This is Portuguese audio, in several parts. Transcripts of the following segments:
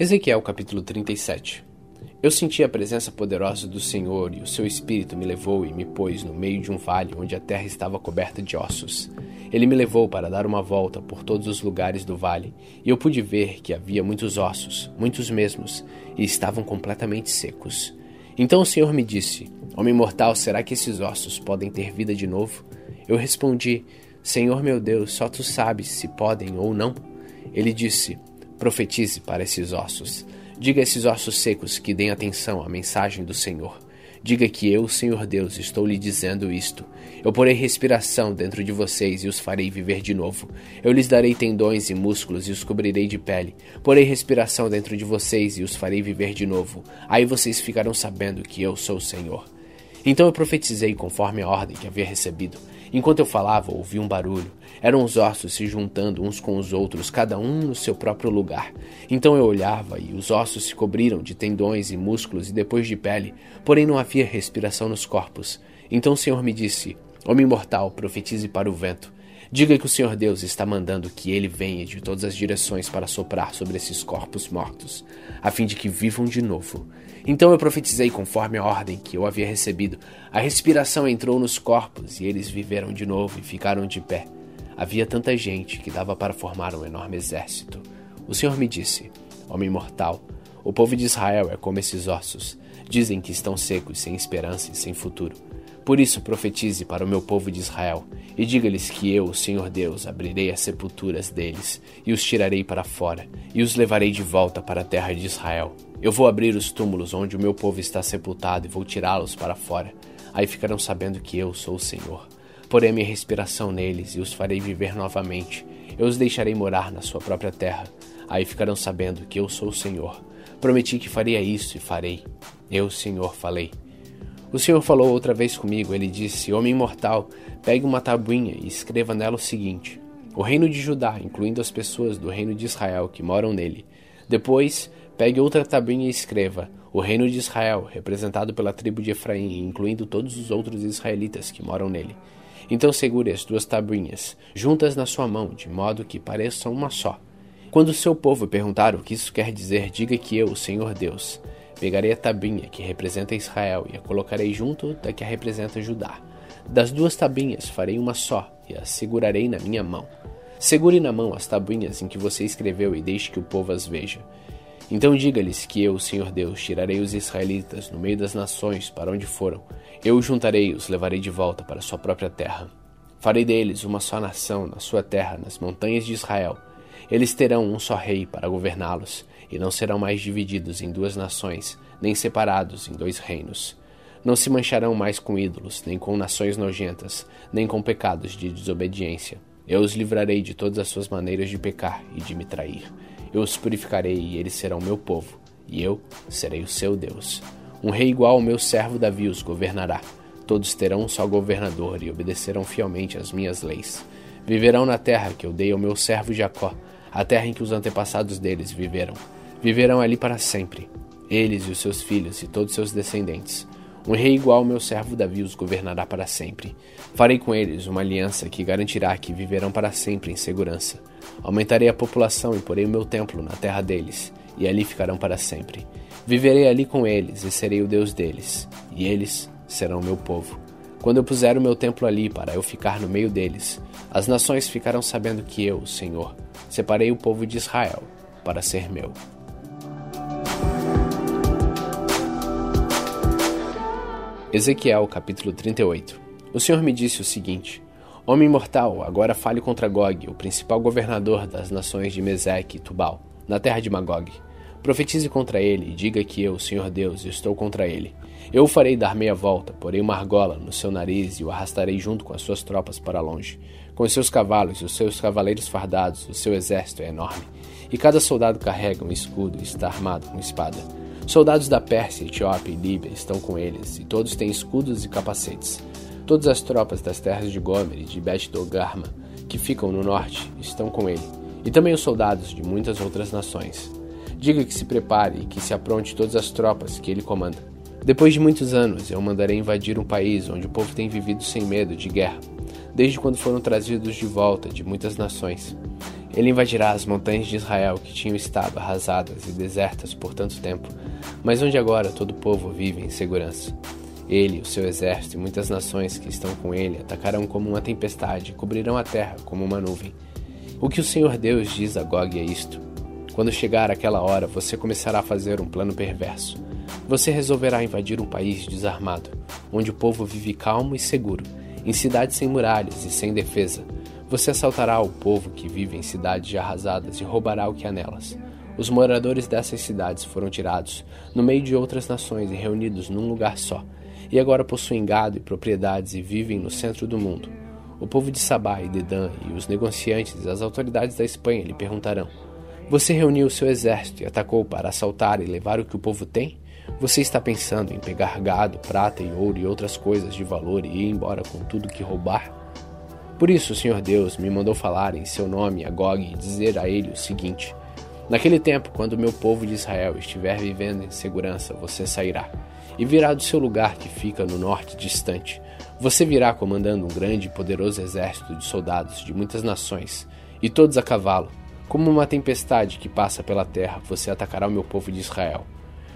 Ezequiel capítulo 37 Eu senti a presença poderosa do Senhor, e o seu espírito me levou e me pôs no meio de um vale onde a terra estava coberta de ossos. Ele me levou para dar uma volta por todos os lugares do vale, e eu pude ver que havia muitos ossos, muitos mesmos, e estavam completamente secos. Então o Senhor me disse: Homem mortal, será que esses ossos podem ter vida de novo? Eu respondi: Senhor meu Deus, só tu sabes se podem ou não. Ele disse: Profetize para esses ossos. Diga a esses ossos secos que deem atenção à mensagem do Senhor. Diga que eu, Senhor Deus, estou lhe dizendo isto. Eu porei respiração dentro de vocês e os farei viver de novo. Eu lhes darei tendões e músculos e os cobrirei de pele. Porei respiração dentro de vocês e os farei viver de novo. Aí vocês ficarão sabendo que eu sou o Senhor. Então eu profetizei conforme a ordem que havia recebido. Enquanto eu falava, ouvi um barulho. Eram os ossos se juntando uns com os outros, cada um no seu próprio lugar. Então eu olhava e os ossos se cobriram de tendões e músculos e depois de pele, porém não havia respiração nos corpos. Então o Senhor me disse: Homem mortal, profetize para o vento. Diga que o Senhor Deus está mandando que ele venha de todas as direções para soprar sobre esses corpos mortos, a fim de que vivam de novo. Então eu profetizei conforme a ordem que eu havia recebido. A respiração entrou nos corpos e eles viveram de novo e ficaram de pé. Havia tanta gente que dava para formar um enorme exército. O Senhor me disse: Homem mortal, o povo de Israel é como esses ossos. Dizem que estão secos, sem esperança e sem futuro. Por isso profetize para o meu povo de Israel, e diga-lhes que eu, o Senhor Deus, abrirei as sepulturas deles, e os tirarei para fora, e os levarei de volta para a terra de Israel. Eu vou abrir os túmulos onde o meu povo está sepultado e vou tirá-los para fora. Aí ficarão sabendo que eu sou o Senhor. Porei a minha respiração neles e os farei viver novamente. Eu os deixarei morar na sua própria terra. Aí ficarão sabendo que eu sou o Senhor. Prometi que faria isso e farei. Eu, Senhor, falei. O Senhor falou outra vez comigo. Ele disse: Homem mortal, pegue uma tabuinha e escreva nela o seguinte: O reino de Judá, incluindo as pessoas do reino de Israel que moram nele. Depois, pegue outra tabuinha e escreva: O reino de Israel, representado pela tribo de Efraim, incluindo todos os outros israelitas que moram nele. Então segure as duas tabuinhas, juntas na sua mão, de modo que pareçam uma só. Quando o seu povo perguntar o que isso quer dizer, diga que eu, o Senhor Deus, Pegarei a tabinha que representa Israel e a colocarei junto da que a representa Judá. Das duas tabinhas farei uma só e as segurarei na minha mão. Segure na mão as tabuinhas em que você escreveu e deixe que o povo as veja. Então diga-lhes que eu, Senhor Deus, tirarei os israelitas no meio das nações para onde foram. Eu os juntarei e os levarei de volta para sua própria terra. Farei deles uma só nação na sua terra, nas montanhas de Israel. Eles terão um só rei para governá-los e não serão mais divididos em duas nações, nem separados em dois reinos. Não se mancharão mais com ídolos, nem com nações nojentas, nem com pecados de desobediência. Eu os livrarei de todas as suas maneiras de pecar e de me trair. Eu os purificarei e eles serão meu povo, e eu serei o seu Deus. Um rei igual ao meu servo Davi os governará. Todos terão um só governador e obedecerão fielmente às minhas leis. Viverão na terra que eu dei ao meu servo Jacó, a terra em que os antepassados deles viveram Viverão ali para sempre, eles e os seus filhos e todos seus descendentes. Um rei igual ao meu servo Davi os governará para sempre. Farei com eles uma aliança que garantirá que viverão para sempre em segurança. Aumentarei a população e porei o meu templo na terra deles, e ali ficarão para sempre. Viverei ali com eles e serei o Deus deles, e eles serão meu povo. Quando eu puser o meu templo ali para eu ficar no meio deles, as nações ficarão sabendo que eu, Senhor, separei o povo de Israel para ser meu. Ezequiel capítulo 38 O Senhor me disse o seguinte: Homem mortal, agora fale contra Gog, o principal governador das nações de Meseque e Tubal, na terra de Magog. Profetize contra ele e diga que eu, Senhor Deus, estou contra ele. Eu o farei dar meia volta, porei uma argola no seu nariz e o arrastarei junto com as suas tropas para longe. Com os seus cavalos e os seus cavaleiros fardados, o seu exército é enorme. E cada soldado carrega um escudo e está armado com espada. Soldados da Pérsia, Etiópia e Líbia estão com eles, e todos têm escudos e capacetes. Todas as tropas das terras de Gomer e de Bet-Dogarma, que ficam no norte, estão com ele, e também os soldados de muitas outras nações. Diga que se prepare e que se apronte todas as tropas que ele comanda. Depois de muitos anos, eu mandarei invadir um país onde o povo tem vivido sem medo de guerra, desde quando foram trazidos de volta de muitas nações. Ele invadirá as montanhas de Israel que tinham estado arrasadas e desertas por tanto tempo, mas onde agora todo o povo vive em segurança. Ele, o seu exército e muitas nações que estão com ele atacarão como uma tempestade e cobrirão a terra como uma nuvem. O que o Senhor Deus diz a Gog é isto: Quando chegar aquela hora, você começará a fazer um plano perverso. Você resolverá invadir um país desarmado, onde o povo vive calmo e seguro, em cidades sem muralhas e sem defesa você assaltará o povo que vive em cidades arrasadas e roubará o que há nelas. Os moradores dessas cidades foram tirados no meio de outras nações e reunidos num lugar só, e agora possuem gado e propriedades e vivem no centro do mundo. O povo de Sabá e Dedã e os negociantes e as autoridades da Espanha lhe perguntarão: Você reuniu seu exército e atacou para assaltar e levar o que o povo tem? Você está pensando em pegar gado, prata e ouro e outras coisas de valor e ir embora com tudo que roubar? Por isso o Senhor Deus me mandou falar em seu nome a Gog e dizer a ele o seguinte: Naquele tempo, quando o meu povo de Israel estiver vivendo em segurança, você sairá e virá do seu lugar que fica no norte distante. Você virá comandando um grande e poderoso exército de soldados de muitas nações, e todos a cavalo. Como uma tempestade que passa pela terra, você atacará o meu povo de Israel.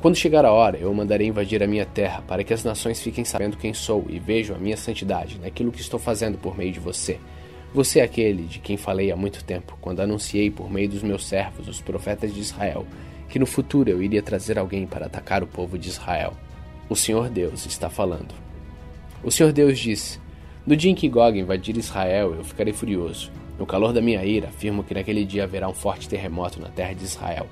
Quando chegar a hora, eu mandarei invadir a minha terra, para que as nações fiquem sabendo quem sou e vejam a minha santidade naquilo que estou fazendo por meio de você. Você é aquele de quem falei há muito tempo, quando anunciei por meio dos meus servos, os profetas de Israel, que no futuro eu iria trazer alguém para atacar o povo de Israel. O Senhor Deus está falando. O Senhor Deus disse: No dia em que Gog invadir Israel, eu ficarei furioso. No calor da minha ira, afirmo que naquele dia haverá um forte terremoto na terra de Israel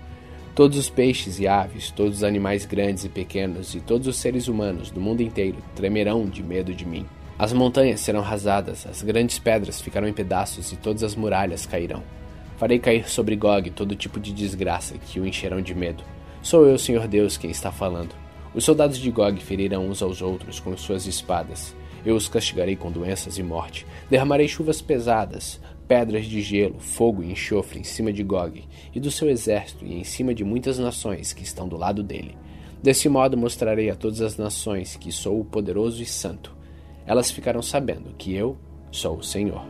Todos os peixes e aves, todos os animais grandes e pequenos e todos os seres humanos do mundo inteiro tremerão de medo de mim. As montanhas serão rasadas, as grandes pedras ficarão em pedaços e todas as muralhas cairão. Farei cair sobre Gog todo tipo de desgraça que o encherão de medo. Sou eu, Senhor Deus, quem está falando. Os soldados de Gog ferirão uns aos outros com suas espadas. Eu os castigarei com doenças e morte. Derramarei chuvas pesadas, pedras de gelo, fogo e enxofre em cima de Gog e do seu exército e em cima de muitas nações que estão do lado dele. Desse modo mostrarei a todas as nações que sou o poderoso e santo. Elas ficarão sabendo que eu sou o Senhor.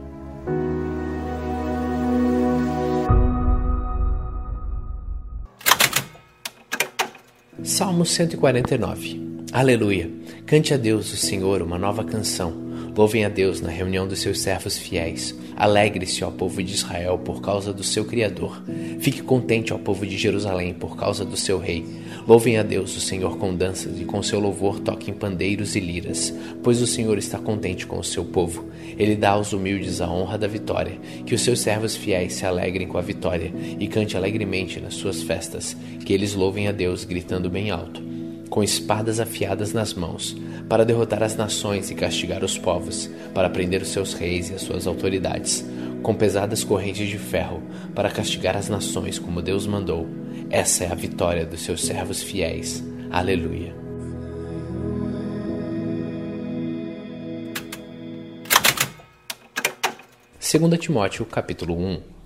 Salmo 149 Aleluia! Cante a Deus, o Senhor, uma nova canção Louvem a Deus na reunião dos seus servos fiéis. Alegre-se, ó povo de Israel, por causa do seu Criador. Fique contente, ó povo de Jerusalém, por causa do seu Rei. Louvem a Deus, o Senhor, com danças, e com seu louvor toquem pandeiros e liras, pois o Senhor está contente com o seu povo. Ele dá aos humildes a honra da vitória. Que os seus servos fiéis se alegrem com a vitória e cante alegremente nas suas festas. Que eles louvem a Deus, gritando bem alto com espadas afiadas nas mãos, para derrotar as nações e castigar os povos, para prender os seus reis e as suas autoridades, com pesadas correntes de ferro, para castigar as nações como Deus mandou. Essa é a vitória dos seus servos fiéis. Aleluia. Segunda Timóteo, capítulo 1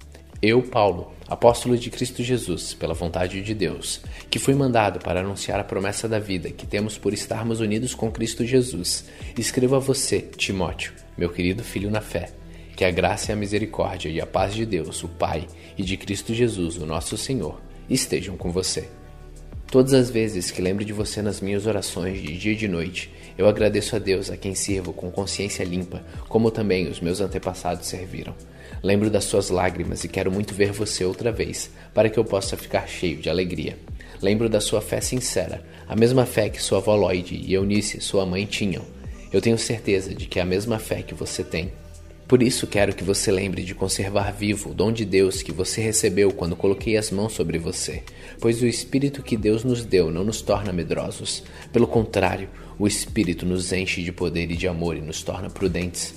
eu, Paulo, apóstolo de Cristo Jesus, pela vontade de Deus, que fui mandado para anunciar a promessa da vida que temos por estarmos unidos com Cristo Jesus, escrevo a você, Timóteo, meu querido filho na fé, que a graça e a misericórdia e a paz de Deus, o Pai, e de Cristo Jesus, o nosso Senhor, estejam com você. Todas as vezes que lembro de você nas minhas orações de dia e de noite, eu agradeço a Deus a quem sirvo com consciência limpa, como também os meus antepassados serviram. Lembro das suas lágrimas e quero muito ver você outra vez, para que eu possa ficar cheio de alegria. Lembro da sua fé sincera, a mesma fé que sua avó Lloyd e Eunice, sua mãe, tinham. Eu tenho certeza de que é a mesma fé que você tem. Por isso quero que você lembre de conservar vivo o dom de Deus que você recebeu quando coloquei as mãos sobre você, pois o Espírito que Deus nos deu não nos torna medrosos. Pelo contrário, o Espírito nos enche de poder e de amor e nos torna prudentes.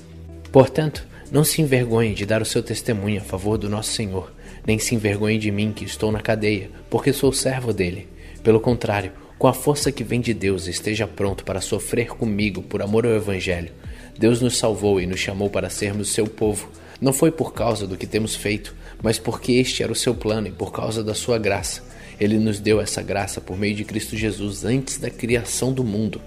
Portanto, não se envergonhe de dar o seu testemunho a favor do nosso Senhor, nem se envergonhe de mim que estou na cadeia, porque sou servo dele. Pelo contrário, com a força que vem de Deus, esteja pronto para sofrer comigo por amor ao Evangelho. Deus nos salvou e nos chamou para sermos seu povo. Não foi por causa do que temos feito, mas porque este era o seu plano e por causa da sua graça. Ele nos deu essa graça por meio de Cristo Jesus antes da criação do mundo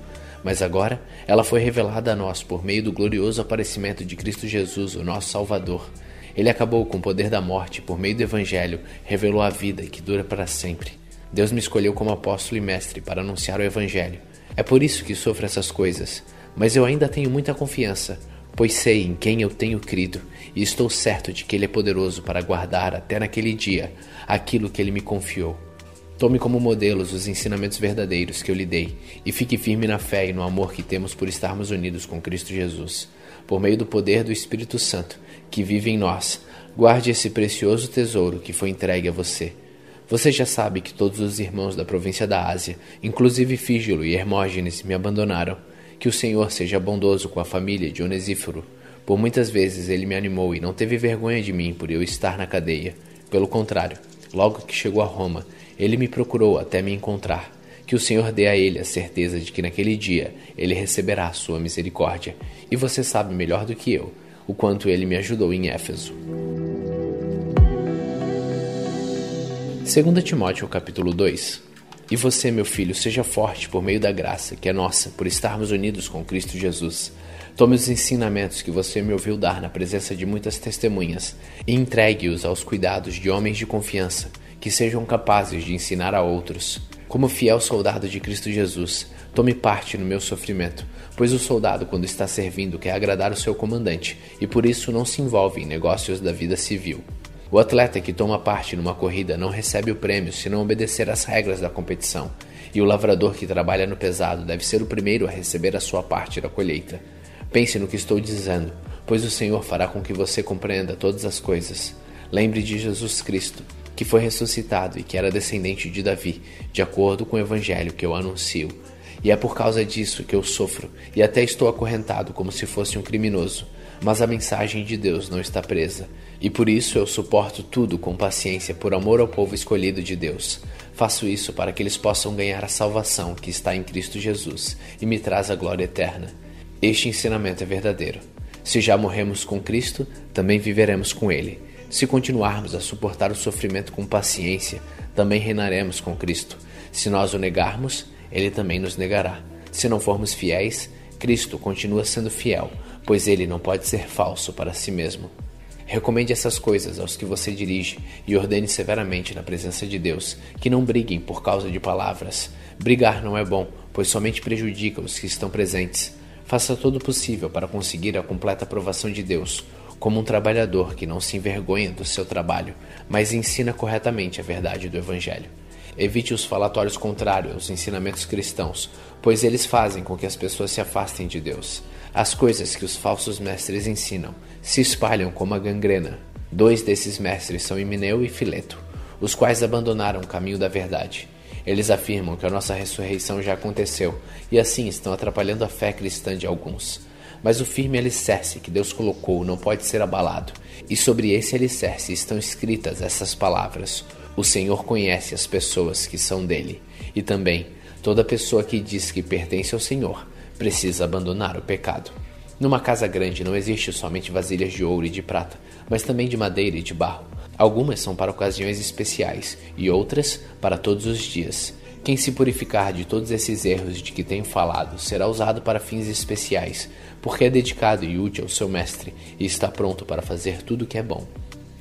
mas agora ela foi revelada a nós por meio do glorioso aparecimento de Cristo Jesus, o nosso Salvador. Ele acabou com o poder da morte por meio do Evangelho, revelou a vida que dura para sempre. Deus me escolheu como apóstolo e mestre para anunciar o Evangelho. É por isso que sofro essas coisas, mas eu ainda tenho muita confiança, pois sei em quem eu tenho crido e estou certo de que Ele é poderoso para guardar até naquele dia aquilo que Ele me confiou. Tome como modelos os ensinamentos verdadeiros que eu lhe dei e fique firme na fé e no amor que temos por estarmos unidos com Cristo Jesus. Por meio do poder do Espírito Santo que vive em nós, guarde esse precioso tesouro que foi entregue a você. Você já sabe que todos os irmãos da província da Ásia, inclusive Fígilo e Hermógenes, me abandonaram. Que o Senhor seja bondoso com a família de Onesíforo. Por muitas vezes ele me animou e não teve vergonha de mim por eu estar na cadeia. Pelo contrário, logo que chegou a Roma, ele me procurou até me encontrar. Que o Senhor dê a ele a certeza de que naquele dia ele receberá a sua misericórdia. E você sabe melhor do que eu o quanto ele me ajudou em Éfeso. 2 Timóteo capítulo 2 E você, meu filho, seja forte por meio da graça que é nossa, por estarmos unidos com Cristo Jesus. Tome os ensinamentos que você me ouviu dar na presença de muitas testemunhas e entregue-os aos cuidados de homens de confiança que sejam capazes de ensinar a outros. Como fiel soldado de Cristo Jesus, tome parte no meu sofrimento, pois o soldado, quando está servindo, quer agradar o seu comandante e por isso não se envolve em negócios da vida civil. O atleta que toma parte numa corrida não recebe o prêmio se não obedecer às regras da competição, e o lavrador que trabalha no pesado deve ser o primeiro a receber a sua parte da colheita. Pense no que estou dizendo, pois o Senhor fará com que você compreenda todas as coisas. Lembre de Jesus Cristo, que foi ressuscitado e que era descendente de Davi, de acordo com o evangelho que eu anuncio. E é por causa disso que eu sofro e até estou acorrentado como se fosse um criminoso. Mas a mensagem de Deus não está presa, e por isso eu suporto tudo com paciência por amor ao povo escolhido de Deus. Faço isso para que eles possam ganhar a salvação que está em Cristo Jesus e me traz a glória eterna. Este ensinamento é verdadeiro. Se já morremos com Cristo, também viveremos com Ele. Se continuarmos a suportar o sofrimento com paciência, também reinaremos com Cristo. Se nós o negarmos, ele também nos negará. Se não formos fiéis, Cristo continua sendo fiel, pois ele não pode ser falso para si mesmo. Recomende essas coisas aos que você dirige e ordene severamente na presença de Deus que não briguem por causa de palavras. Brigar não é bom, pois somente prejudica os que estão presentes. Faça todo o possível para conseguir a completa aprovação de Deus, como um trabalhador que não se envergonha do seu trabalho, mas ensina corretamente a verdade do Evangelho. Evite os falatórios contrários aos ensinamentos cristãos, pois eles fazem com que as pessoas se afastem de Deus. As coisas que os falsos mestres ensinam se espalham como a gangrena. Dois desses mestres são Himeneu e Fileto, os quais abandonaram o caminho da verdade. Eles afirmam que a nossa ressurreição já aconteceu e assim estão atrapalhando a fé cristã de alguns. Mas o firme alicerce que Deus colocou não pode ser abalado, e sobre esse alicerce estão escritas essas palavras: O Senhor conhece as pessoas que são dele, e também toda pessoa que diz que pertence ao Senhor precisa abandonar o pecado. Numa casa grande não existe somente vasilhas de ouro e de prata, mas também de madeira e de barro. Algumas são para ocasiões especiais e outras para todos os dias. Quem se purificar de todos esses erros de que tenho falado será usado para fins especiais, porque é dedicado e útil ao seu mestre e está pronto para fazer tudo o que é bom.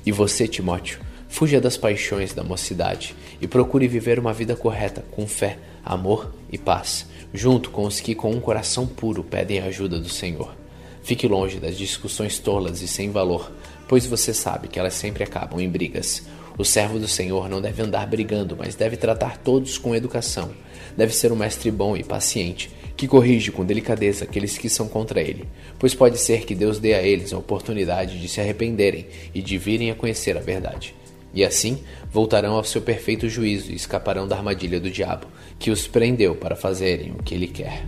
E você, Timóteo, fuja das paixões da mocidade e procure viver uma vida correta com fé, amor e paz, junto com os que com um coração puro pedem a ajuda do Senhor. Fique longe das discussões tolas e sem valor, pois você sabe que elas sempre acabam em brigas. O servo do Senhor não deve andar brigando, mas deve tratar todos com educação. Deve ser um mestre bom e paciente, que corrige com delicadeza aqueles que são contra ele, pois pode ser que Deus dê a eles a oportunidade de se arrependerem e de virem a conhecer a verdade. E assim voltarão ao seu perfeito juízo e escaparão da armadilha do diabo, que os prendeu para fazerem o que ele quer.